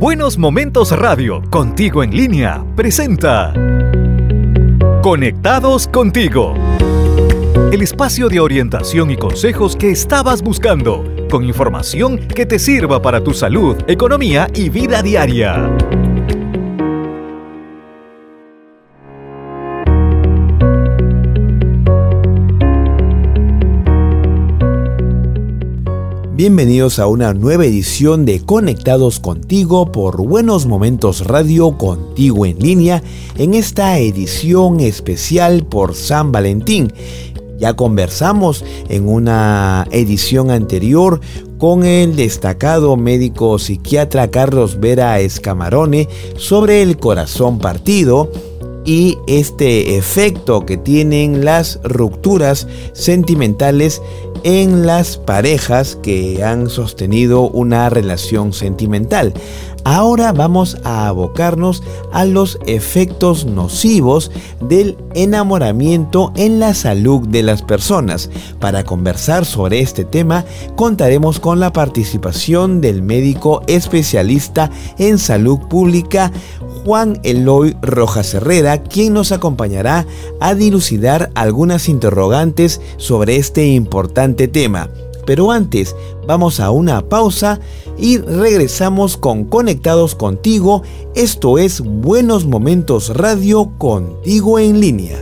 Buenos Momentos Radio, contigo en línea, presenta Conectados contigo. El espacio de orientación y consejos que estabas buscando, con información que te sirva para tu salud, economía y vida diaria. Bienvenidos a una nueva edición de Conectados contigo por Buenos Momentos Radio contigo en línea en esta edición especial por San Valentín. Ya conversamos en una edición anterior con el destacado médico psiquiatra Carlos Vera Escamarone sobre el corazón partido y este efecto que tienen las rupturas sentimentales en las parejas que han sostenido una relación sentimental. Ahora vamos a abocarnos a los efectos nocivos del enamoramiento en la salud de las personas. Para conversar sobre este tema contaremos con la participación del médico especialista en salud pública Juan Eloy Rojas Herrera, quien nos acompañará a dilucidar algunas interrogantes sobre este importante tema. Pero antes, vamos a una pausa y regresamos con Conectados contigo. Esto es Buenos Momentos Radio contigo en línea.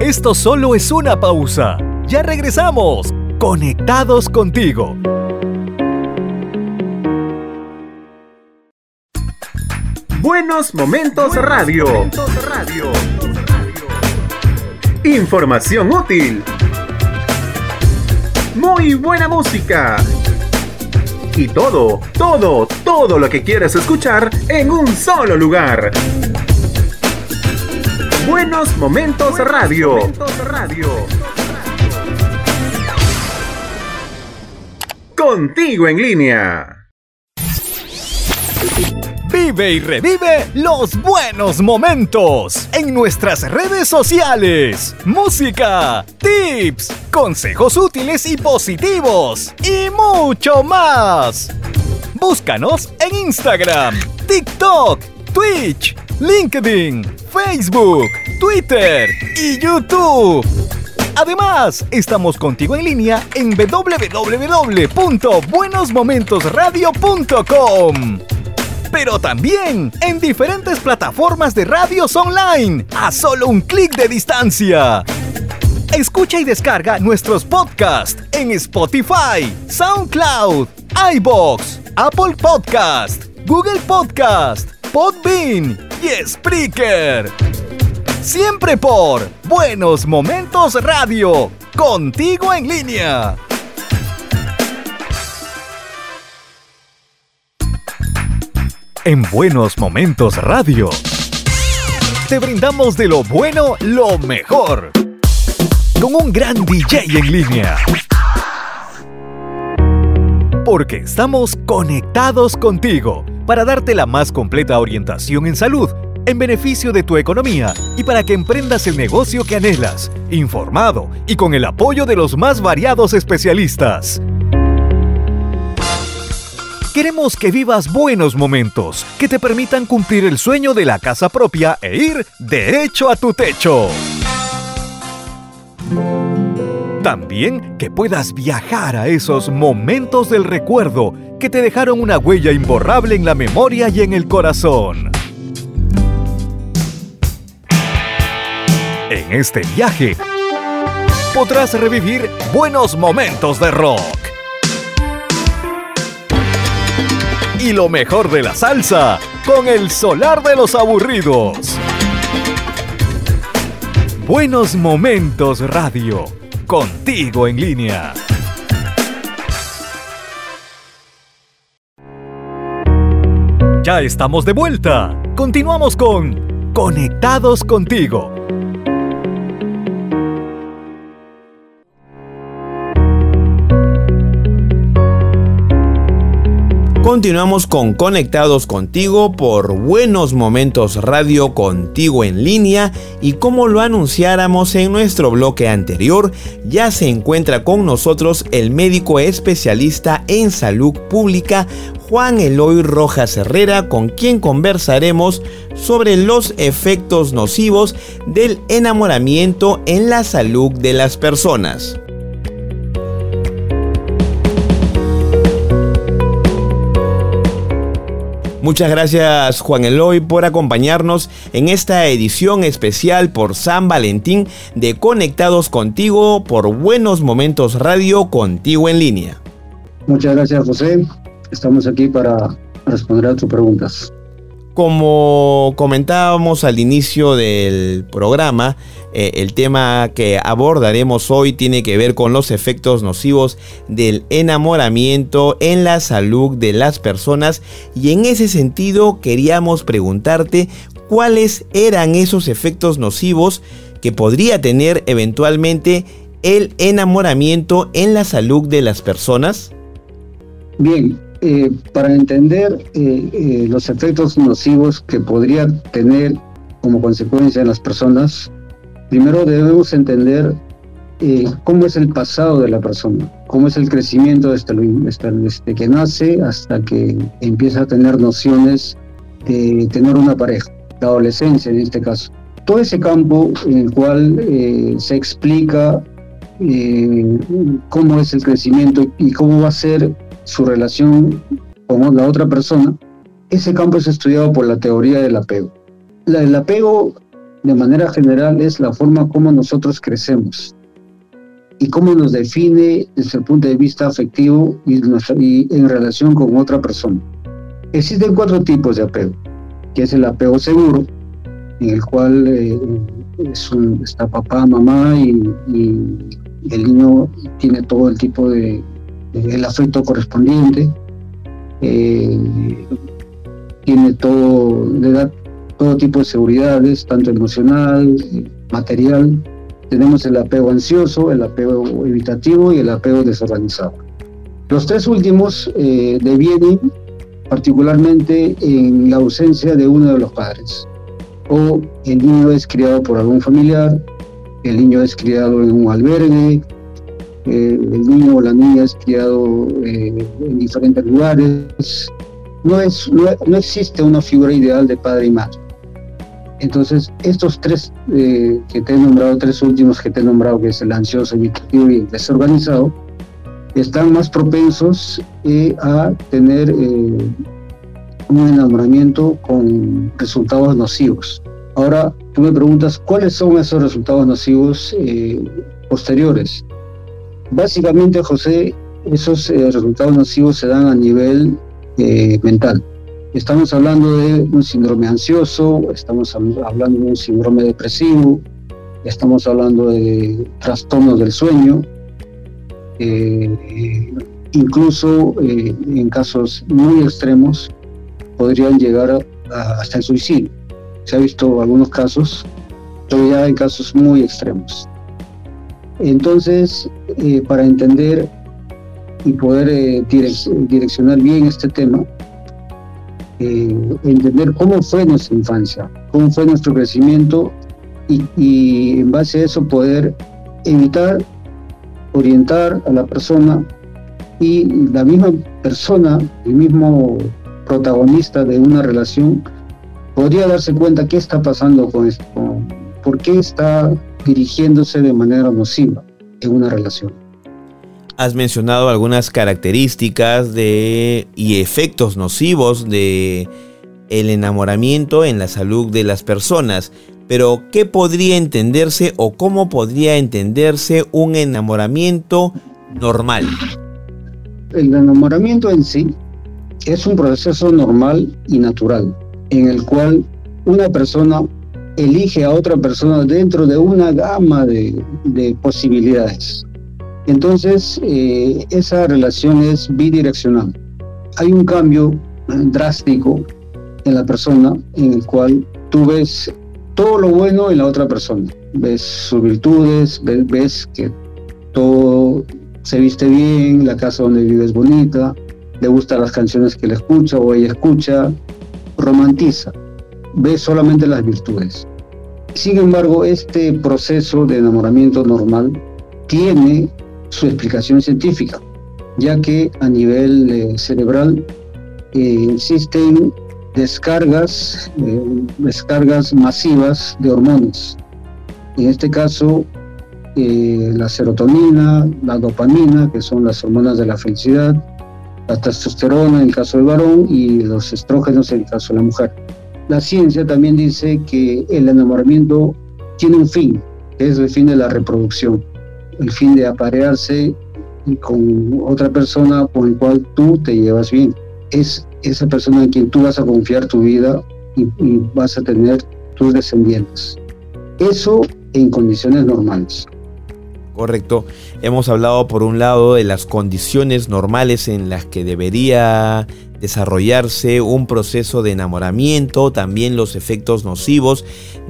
Esto solo es una pausa. Ya regresamos. Conectados contigo. Buenos Momentos Radio. Información útil. Muy buena música. Y todo, todo, todo lo que quieres escuchar en un solo lugar. Buenos Momentos Radio. Contigo en línea. Vive y revive los buenos momentos en nuestras redes sociales. Música, tips, consejos útiles y positivos y mucho más. Búscanos en Instagram, TikTok, Twitch, LinkedIn, Facebook, Twitter y YouTube. Además, estamos contigo en línea en www.buenosmomentosradio.com pero también en diferentes plataformas de radios online, a solo un clic de distancia. Escucha y descarga nuestros podcasts en Spotify, SoundCloud, iBox, Apple Podcast, Google Podcast, Podbean y Spreaker. Siempre por Buenos Momentos Radio, contigo en línea. En Buenos Momentos Radio. Te brindamos de lo bueno lo mejor. Con un gran DJ en línea. Porque estamos conectados contigo para darte la más completa orientación en salud, en beneficio de tu economía y para que emprendas el negocio que anhelas, informado y con el apoyo de los más variados especialistas. Queremos que vivas buenos momentos que te permitan cumplir el sueño de la casa propia e ir derecho a tu techo. También que puedas viajar a esos momentos del recuerdo que te dejaron una huella imborrable en la memoria y en el corazón. En este viaje podrás revivir buenos momentos de rock y lo mejor de la salsa con el solar de los aburridos. Buenos Momentos Radio, contigo en línea. Ya estamos de vuelta. Continuamos con Conectados contigo Continuamos con Conectados contigo por Buenos Momentos Radio contigo en línea y como lo anunciáramos en nuestro bloque anterior, ya se encuentra con nosotros el médico especialista en salud pública Juan Eloy Rojas Herrera con quien conversaremos sobre los efectos nocivos del enamoramiento en la salud de las personas. Muchas gracias Juan Eloy por acompañarnos en esta edición especial por San Valentín de Conectados contigo por Buenos Momentos Radio contigo en línea. Muchas gracias José, estamos aquí para responder a tus preguntas. Como comentábamos al inicio del programa, eh, el tema que abordaremos hoy tiene que ver con los efectos nocivos del enamoramiento en la salud de las personas y en ese sentido queríamos preguntarte cuáles eran esos efectos nocivos que podría tener eventualmente el enamoramiento en la salud de las personas. Bien, eh, para entender eh, eh, los efectos nocivos que podría tener como consecuencia en las personas, primero debemos entender cómo es el pasado de la persona, cómo es el crecimiento desde, desde, que nace hasta que empieza a tener nociones de tener una pareja, la adolescencia en este caso. Todo ese campo en el cual se explica cómo es el crecimiento y cómo va a ser su relación con la otra persona, ese campo es estudiado por la teoría del apego. La, el apego, de manera general, es la forma como nosotros crecemos y cómo nos define desde el punto de vista afectivo y, en relación con otra persona. Existen cuatro tipos de apego, que es el apego seguro, en el cual eh, está papá, mamá y el niño tiene todo el tipo de el afecto correspondiente, eh, tiene todo, todo tipo de seguridades, tanto emocional, material. Tenemos el apego ansioso, el apego evitativo y el apego desorganizado. Los tres últimos eh, devienen particularmente en la ausencia de uno de los padres. O el niño es criado por algún familiar, el niño es criado en un albergue, eh, el niño o la niña es criado eh, en diferentes lugares. No, es, no, existe una figura ideal de padre y madre. Entonces, estos tres eh, que te he nombrado, tres últimos que te he nombrado, que es el ansioso, el y el desorganizado, están más propensos a tener un enamoramiento con resultados nocivos. Ahora, tú me preguntas, ¿cuáles son esos resultados nocivos posteriores? Básicamente, José, esos eh, resultados nocivos se dan a nivel eh, mental. Estamos hablando de un síndrome ansioso, estamos hablando de un síndrome depresivo, estamos hablando de trastornos del sueño, eh, incluso en casos muy extremos podrían llegar hasta el suicidio. Se ha visto algunos casos, pero ya en casos muy extremos. Entonces, eh, para entender y poder eh, direccionar bien este tema, eh, entender cómo fue nuestra infancia, cómo fue nuestro crecimiento y, en base a eso poder evitar, orientar a la persona y la misma persona, el mismo protagonista de una relación, podría darse cuenta qué está pasando con esto, por qué está dirigiéndose de manera nociva en una relación. Has mencionado algunas características de y efectos nocivos de el enamoramiento en la salud de las personas, pero ¿qué podría entenderse o cómo podría entenderse un enamoramiento normal? El enamoramiento en sí es un proceso normal y natural en el cual una persona elige a otra persona dentro de una gama de, posibilidades. Entonces, eh, esa relación es bidireccional. Hay un cambio drástico en la persona en el cual tú ves todo lo bueno en la otra persona. Ves sus virtudes, ves, ves que todo se viste bien, la casa donde vive es bonita, le gustan las canciones que él escucha o ella escucha, romantiza, ve solamente las virtudes. Sin embargo, este proceso de enamoramiento normal tiene su explicación científica, ya que a nivel eh, cerebral eh, existen descargas, eh, descargas masivas de hormonas. En este caso, la serotonina, la dopamina, que son las hormonas de la felicidad, la testosterona en el caso del varón y los estrógenos en el caso de la mujer. La ciencia también dice que el enamoramiento tiene un fin, que es el fin de la reproducción, el fin de aparearse con otra persona con la cual tú te llevas bien. Es esa persona en quien tú vas a confiar tu vida y, y vas a tener tus descendientes. Eso en condiciones normales. Correcto. Hemos hablado por un lado de las condiciones normales en las que debería desarrollarse un proceso de enamoramiento, también los efectos nocivos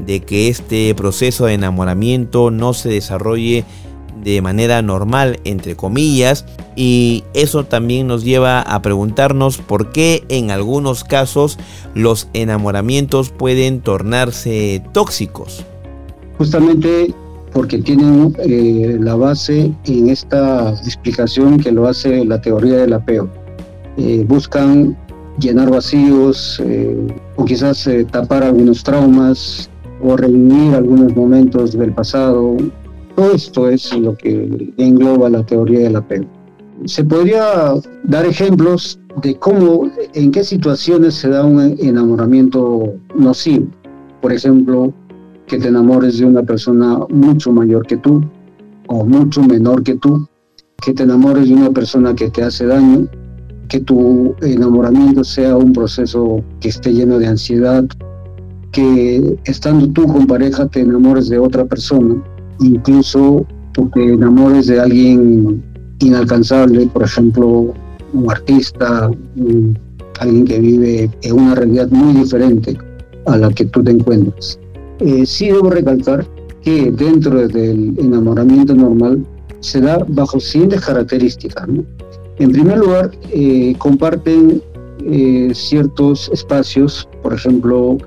de que este proceso de enamoramiento no se desarrolle de manera normal, entre comillas, y eso también nos lleva a preguntarnos por qué en algunos casos los enamoramientos pueden tornarse tóxicos. Justamente porque tienen eh, la base en esta explicación que lo hace la teoría del apego. Eh, buscan llenar vacíos eh, o quizás tapar algunos traumas o revivir algunos momentos del pasado. Todo esto es lo que engloba la teoría del apego. Se podría dar ejemplos de cómo, en qué situaciones se da un enamoramiento nocivo. Por ejemplo, que te enamores de una persona mucho mayor que tú o mucho menor que tú, que te enamores de una persona que te hace daño, que tu enamoramiento sea un proceso que esté lleno de ansiedad, que estando tú con pareja te enamores de otra persona, incluso te enamores de alguien inalcanzable, por ejemplo, un artista, alguien que vive en una realidad muy diferente a la que tú te encuentras. Eh, sí debo recalcar que dentro del enamoramiento normal se da bajo siguientes características. En primer lugar, eh, comparten eh, ciertos espacios, por ejemplo,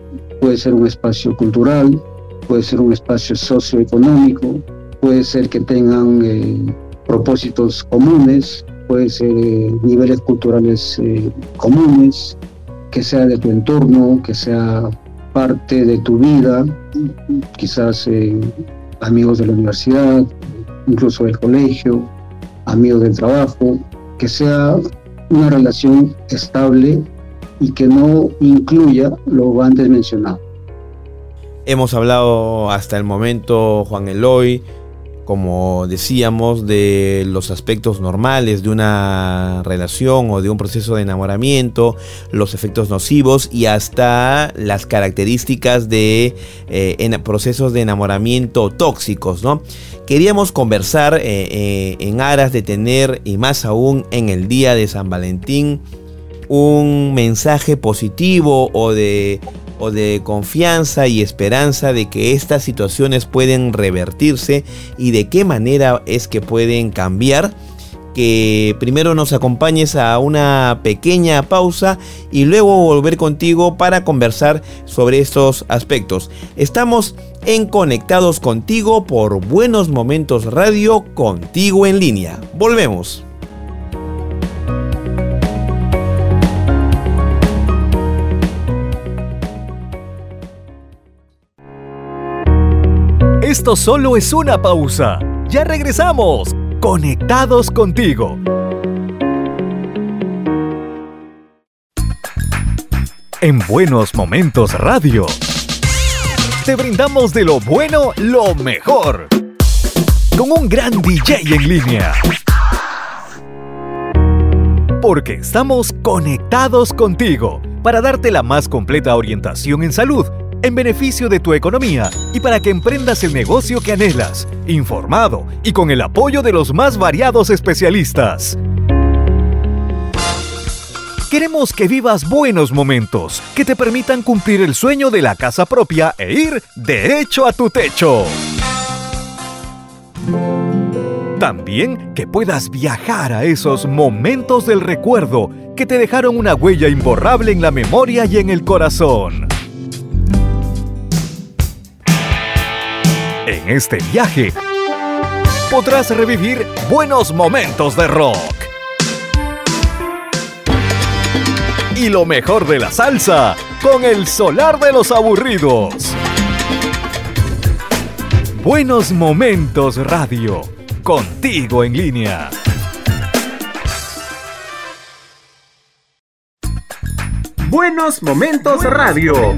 puede ser un espacio cultural, puede ser un espacio socioeconómico, puede ser que tengan propósitos comunes, puede ser niveles culturales comunes, que sea de tu entorno, que sea parte de tu vida, quizás eh, amigos de la universidad, incluso del colegio, amigos del trabajo, que sea una relación estable y que no incluya lo antes mencionado. Hemos hablado hasta el momento, Juan Eloy, como decíamos, de los aspectos normales de una relación o de un proceso de enamoramiento, los efectos nocivos y hasta las características de eh, procesos de enamoramiento tóxicos, ¿no? Queríamos conversar eh, eh, en aras de tener, y más aún en el día de San Valentín, un mensaje positivo o de o de confianza y esperanza de que estas situaciones pueden revertirse y de qué manera es que pueden cambiar. Que primero nos acompañes a una pequeña pausa y luego volver contigo para conversar sobre estos aspectos. Estamos en Conectados contigo por Buenos Momentos Radio, contigo en línea. Volvemos. Esto solo es una pausa. Ya regresamos. Conectados contigo. En Buenos Momentos Radio. Te brindamos de lo bueno lo mejor. Con un gran DJ en línea. Porque estamos conectados contigo para darte la más completa orientación en salud en beneficio de tu economía y para que emprendas el negocio que anhelas, informado y con el apoyo de los más variados especialistas. Queremos que vivas buenos momentos que te permitan cumplir el sueño de la casa propia e ir derecho a tu techo. También que puedas viajar a esos momentos del recuerdo que te dejaron una huella imborrable en la memoria y en el corazón. En este viaje podrás revivir buenos momentos de rock. Y lo mejor de la salsa con el solar de los aburridos. Buenos Momentos Radio, contigo en línea. Buenos Momentos Radio.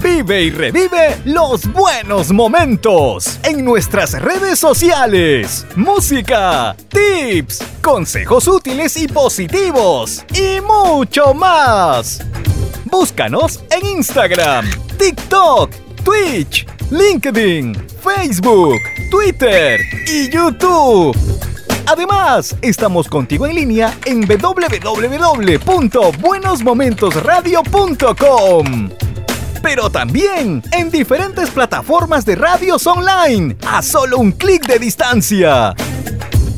Vive y revive los buenos momentos en nuestras redes sociales. Música, tips, consejos útiles y positivos y mucho más. Búscanos en Instagram, TikTok, Twitch, LinkedIn, Facebook, Twitter y YouTube. Además, estamos contigo en línea en www.buenosmomentosradio.com. Pero también en diferentes plataformas de radios online, a solo un clic de distancia.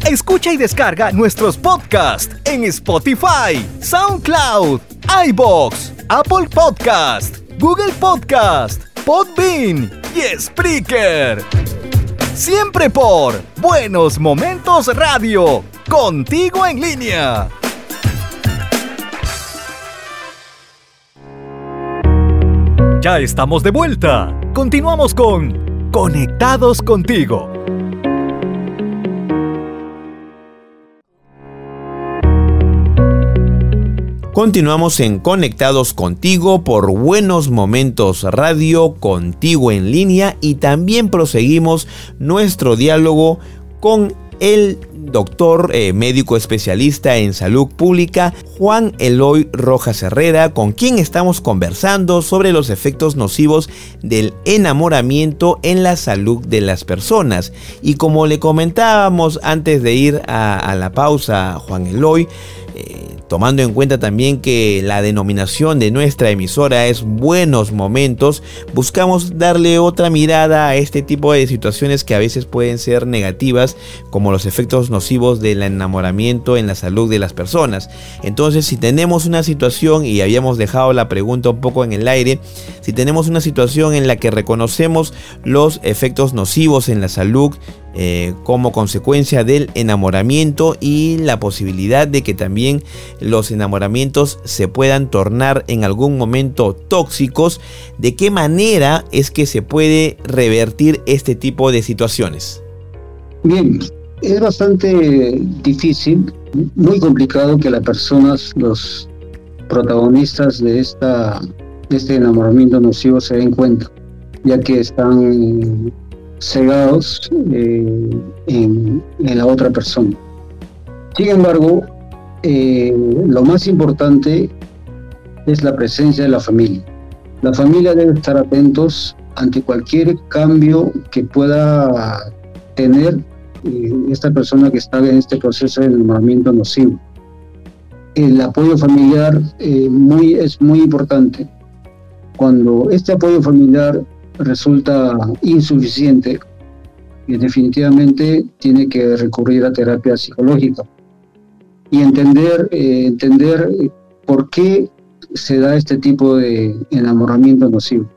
Escucha y descarga nuestros podcasts en Spotify, SoundCloud, iBox, Apple Podcast, Google Podcast, Podbean y Spreaker. Siempre por Buenos Momentos Radio, contigo en línea. Ya estamos de vuelta. Continuamos con Conectados contigo. Continuamos en Conectados contigo por Buenos Momentos Radio, contigo en línea y también proseguimos nuestro diálogo con el doctor eh, médico especialista en salud pública Juan Eloy Rojas Herrera, con quien estamos conversando sobre los efectos nocivos del enamoramiento en la salud de las personas. Y como le comentábamos antes de ir a, la pausa, Juan Eloy, eh, tomando en cuenta también que la denominación de nuestra emisora es Buenos Momentos, buscamos darle otra mirada a este tipo de situaciones que a veces pueden ser negativas, como los efectos nocivos del enamoramiento en la salud de las personas. Entonces, si tenemos una situación, y habíamos dejado la pregunta un poco en el aire, si tenemos una situación en la que reconocemos los efectos nocivos en la salud, eh, como consecuencia del enamoramiento y la posibilidad de que también los enamoramientos se puedan tornar en algún momento tóxicos, de qué manera es que se puede revertir este tipo de situaciones. Bien, es bastante difícil, muy complicado que las personas, los protagonistas de, esta, de este enamoramiento nocivo se den cuenta, ya que están cegados eh, en, la otra persona. Sin embargo, eh, lo más importante es la presencia de la familia. La familia debe estar atentos ante cualquier cambio que pueda tener eh, esta persona que está en este proceso de enamoramiento nocivo. El apoyo familiar muy, es muy importante. Cuando este apoyo familiar resulta insuficiente, y definitivamente tiene que recurrir a terapia psicológica y entender, eh, entender por qué se da este tipo de enamoramiento nocivo.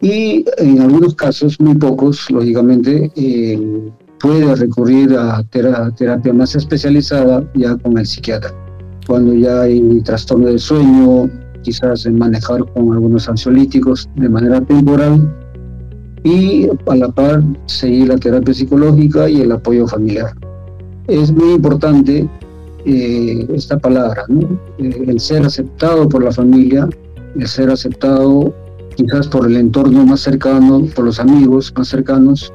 Y en algunos casos, muy pocos, lógicamente, eh, puede recurrir a terapia más especializada ya con el psiquiatra. Cuando ya hay trastorno del sueño, quizás manejar con algunos ansiolíticos de manera temporal y a la par seguir la terapia psicológica y el apoyo familiar. Es muy importante eh, esta palabra, eh, el ser aceptado por la familia, el ser aceptado quizás por el entorno más cercano, por los amigos más cercanos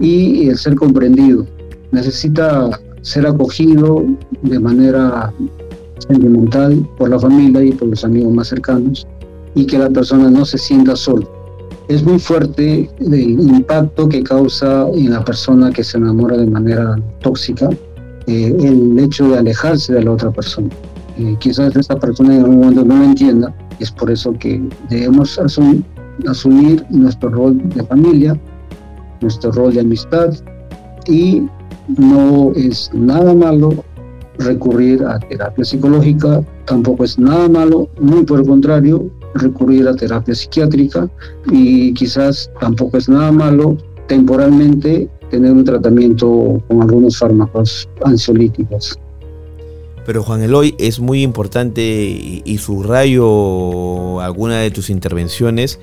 y el ser comprendido. Necesita ser acogido de manera sentimental por la familia y por los amigos más cercanos y que la persona no se sienta sola. Es muy fuerte el impacto que causa en la persona que se enamora de manera tóxica eh, el hecho de alejarse de la otra persona. Eh, quizás esa persona en algún momento no lo entienda, es por eso que debemos asumir nuestro rol de familia, nuestro rol de amistad y no es nada malo recurrir a terapia psicológica, tampoco es nada malo, muy por el contrario, recurrir a terapia psiquiátrica y quizás tampoco es nada malo temporalmente tener un tratamiento con algunos fármacos ansiolíticos. Pero Juan Eloy, es muy importante y, subrayo alguna de tus intervenciones,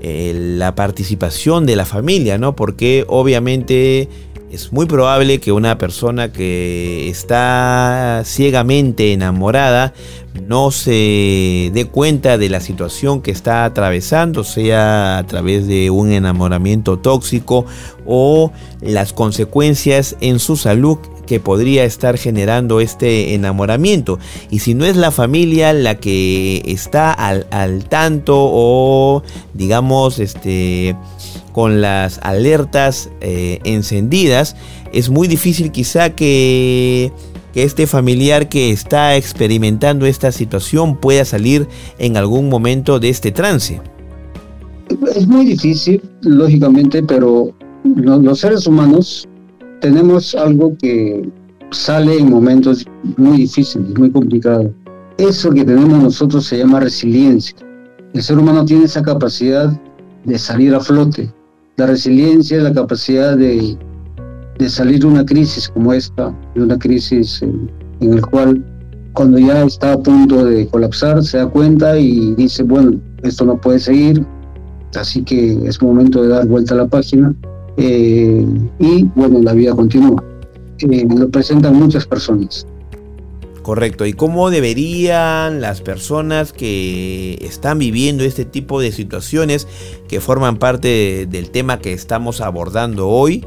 eh, la participación de la familia, ¿no? Porque obviamente es muy probable que una persona que está ciegamente enamorada no se dé cuenta de la situación que está atravesando, sea a través de un enamoramiento tóxico o las consecuencias en su salud que podría estar generando este enamoramiento. Y si no es la familia la que está al, tanto o digamos este con las alertas eh, encendidas, es muy difícil quizá que este familiar que está experimentando esta situación pueda salir en algún momento de este trance. Es muy difícil, lógicamente, pero los seres humanos tenemos algo que sale en momentos muy difíciles, muy complicados. Eso que tenemos nosotros se llama resiliencia. El ser humano tiene esa capacidad de salir a flote. La resiliencia es la capacidad de, de salir de una crisis como esta, de una crisis en, en el cual cuando ya está a punto de colapsar se da cuenta y dice, bueno, esto no puede seguir, así que es momento de dar vuelta a la página eh, y bueno, la vida continúa. Eh, lo presentan muchas personas. Correcto. ¿Y cómo deberían las personas que están viviendo este tipo de situaciones que forman parte del tema que estamos abordando hoy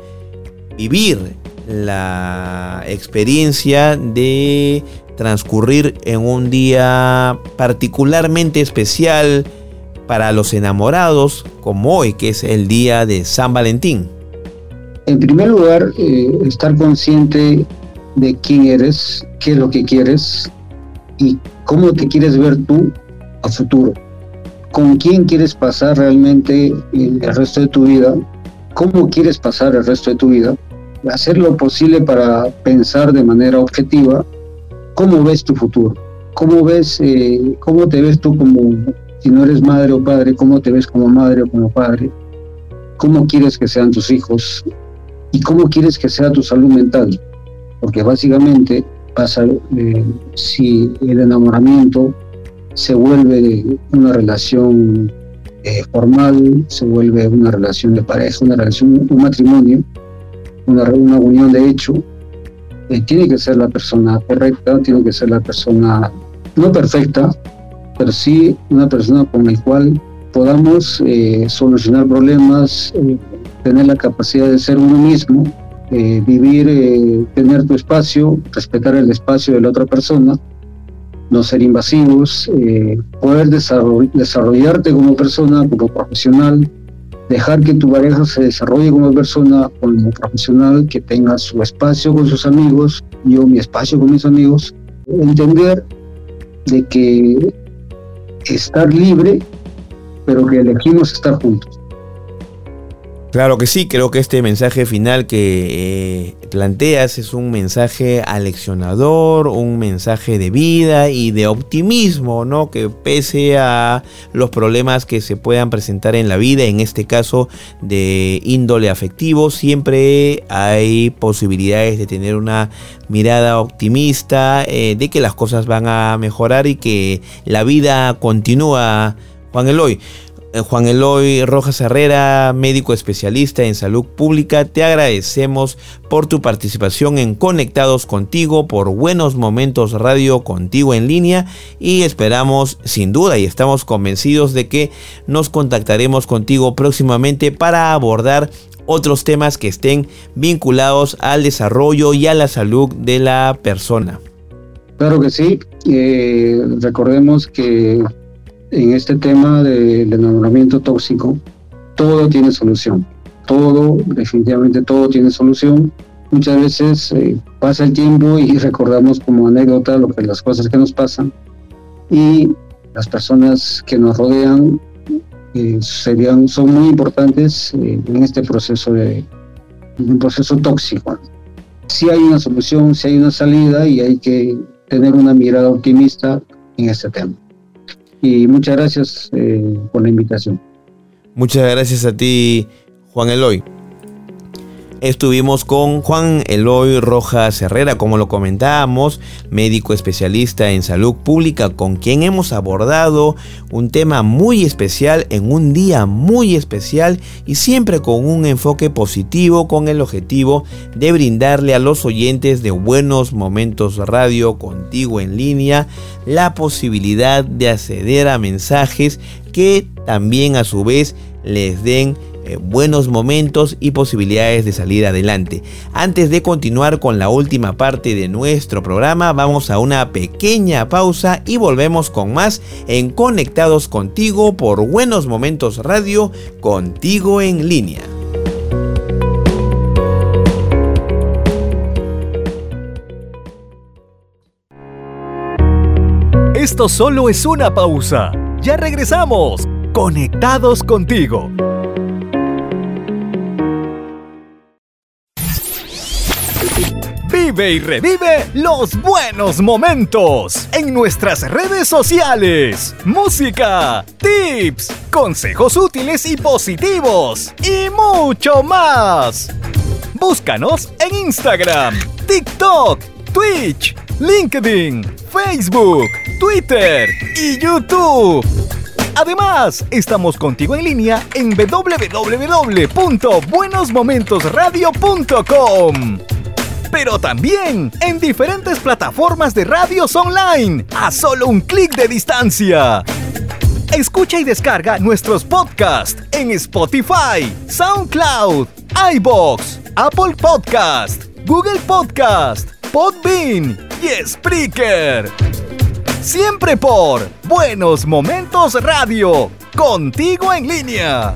vivir la experiencia de transcurrir en un día particularmente especial para los enamorados como hoy, que es el día de San Valentín? En primer lugar, eh, estar consciente de quién eres, qué es lo que quieres y cómo te quieres ver tú a futuro. Con quién quieres pasar realmente el resto de tu vida, cómo quieres pasar el resto de tu vida, hacer lo posible para pensar de manera objetiva cómo ves tu futuro, cómo ves, eh, cómo te ves tú como, si no eres madre o padre, cómo te ves como madre o como padre, cómo quieres que sean tus hijos, y cómo quieres que sea tu salud mental. Porque básicamente pasa eh, si el enamoramiento se vuelve una relación eh, formal, se vuelve una relación de pareja, una relación, un matrimonio, una, una unión de hecho, eh, tiene que ser la persona correcta, tiene que ser la persona no perfecta, pero sí una persona con la cual podamos solucionar problemas, tener la capacidad de ser uno mismo, eh, vivir, eh, tener tu espacio, respetar el espacio de la otra persona, no ser invasivos, eh, poder desarrollarte como persona, como profesional, dejar que tu pareja se desarrolle como persona, como profesional, que tenga su espacio con sus amigos, yo mi espacio con mis amigos, entender de que estar libre, pero que elegimos estar juntos. Claro que sí, creo que este mensaje final que eh, planteas es un mensaje aleccionador, un mensaje de vida y de optimismo, ¿no? Que pese a los problemas que se puedan presentar en la vida, en este caso de índole afectivo, siempre hay posibilidades de tener una mirada optimista, eh, de que las cosas van a mejorar y que la vida continúa. Juan Eloy, Juan Eloy Rojas Herrera, médico especialista en salud pública, te agradecemos por tu participación en Conectados contigo, por Buenos Momentos Radio contigo en línea y esperamos sin duda y estamos convencidos de que nos contactaremos contigo próximamente para abordar otros temas que estén vinculados al desarrollo y a la salud de la persona. Claro que sí. Eh, recordemos que en este tema del enamoramiento tóxico, todo tiene solución. Todo, definitivamente todo tiene solución. Muchas veces eh, pasa el tiempo y recordamos como anécdota lo que las cosas que nos pasan y las personas que nos rodean eh, serían son muy importantes en este proceso de un proceso tóxico. Si hay una solución, si hay una salida y hay que tener una mirada optimista en este tema. Y muchas gracias eh, por la invitación. Muchas gracias a ti, Juan Eloy. Estuvimos con Juan Eloy Rojas Herrera, como lo comentábamos, médico especialista en salud pública, con quien hemos abordado un tema muy especial en un día muy especial y siempre con un enfoque positivo, con el objetivo de brindarle a los oyentes de Buenos Momentos Radio contigo en línea la posibilidad de acceder a mensajes que también a su vez les den eh, buenos momentos y posibilidades de salir adelante. Antes de continuar con la última parte de nuestro programa, vamos a una pequeña pausa y volvemos con más en Conectados contigo por Buenos Momentos Radio, contigo en línea. Esto solo es una pausa. Ya regresamos. Conectados contigo. Y revive los buenos momentos en nuestras redes sociales. Música, tips, consejos útiles y positivos y mucho más. Búscanos en Instagram, TikTok, Twitch, LinkedIn, Facebook, Twitter y YouTube. Además, estamos contigo en línea en www.buenosmomentosradio.com pero también en diferentes plataformas de radios online, a solo un clic de distancia. Escucha y descarga nuestros podcasts en Spotify, SoundCloud, iBox, Apple Podcast, Google Podcast, Podbean y Spreaker. Siempre por Buenos Momentos Radio, contigo en línea.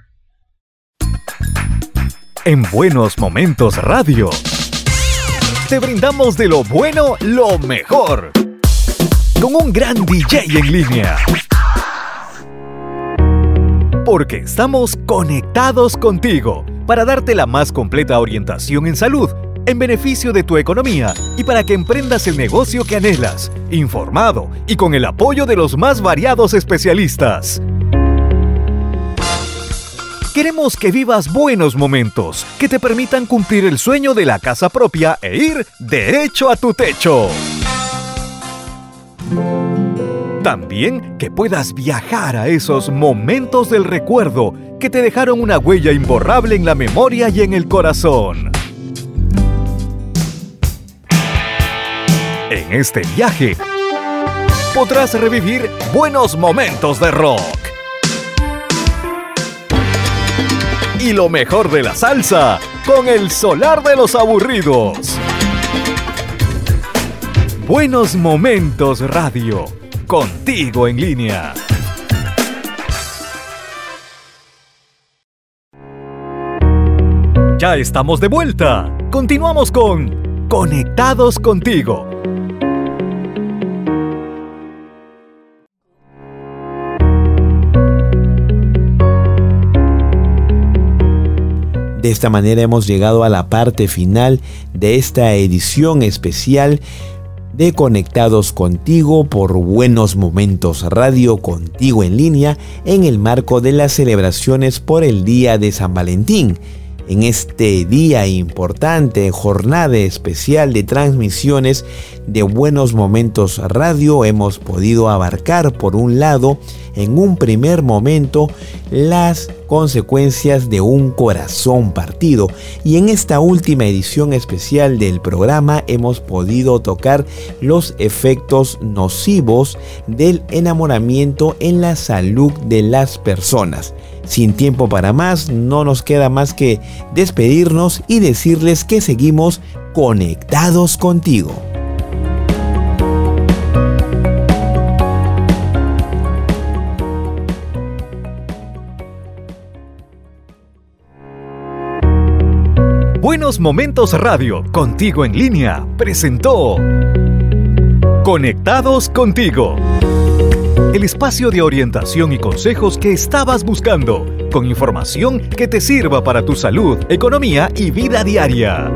en Buenos Momentos Radio. Te brindamos de lo bueno lo mejor. Con un gran DJ en línea. Porque estamos conectados contigo para darte la más completa orientación en salud, en beneficio de tu economía y para que emprendas el negocio que anhelas, informado y con el apoyo de los más variados especialistas. Queremos que vivas buenos momentos que te permitan cumplir el sueño de la casa propia e ir derecho a tu techo. También que puedas viajar a esos momentos del recuerdo que te dejaron una huella imborrable en la memoria y en el corazón. En este viaje podrás revivir buenos momentos de rock y lo mejor de la salsa con el solar de los aburridos. Buenos Momentos Radio, contigo en línea. Ya estamos de vuelta. Continuamos con Conectados contigo De esta manera hemos llegado a la parte final de esta edición especial de Conectados contigo por Buenos Momentos Radio contigo en línea en el marco de las celebraciones por el Día de San Valentín. En este día importante, jornada especial de transmisiones de Buenos Momentos Radio, hemos podido abarcar por un lado, en un primer momento, las consecuencias de un corazón partido y en esta última edición especial del programa hemos podido tocar los efectos nocivos del enamoramiento en la salud de las personas. Sin tiempo para más, no nos queda más que despedirnos y decirles que seguimos conectados contigo. Buenos Momentos Radio, contigo en línea, presentó Conectados contigo el espacio de orientación y consejos que estabas buscando, con información que te sirva para tu salud, economía y vida diaria.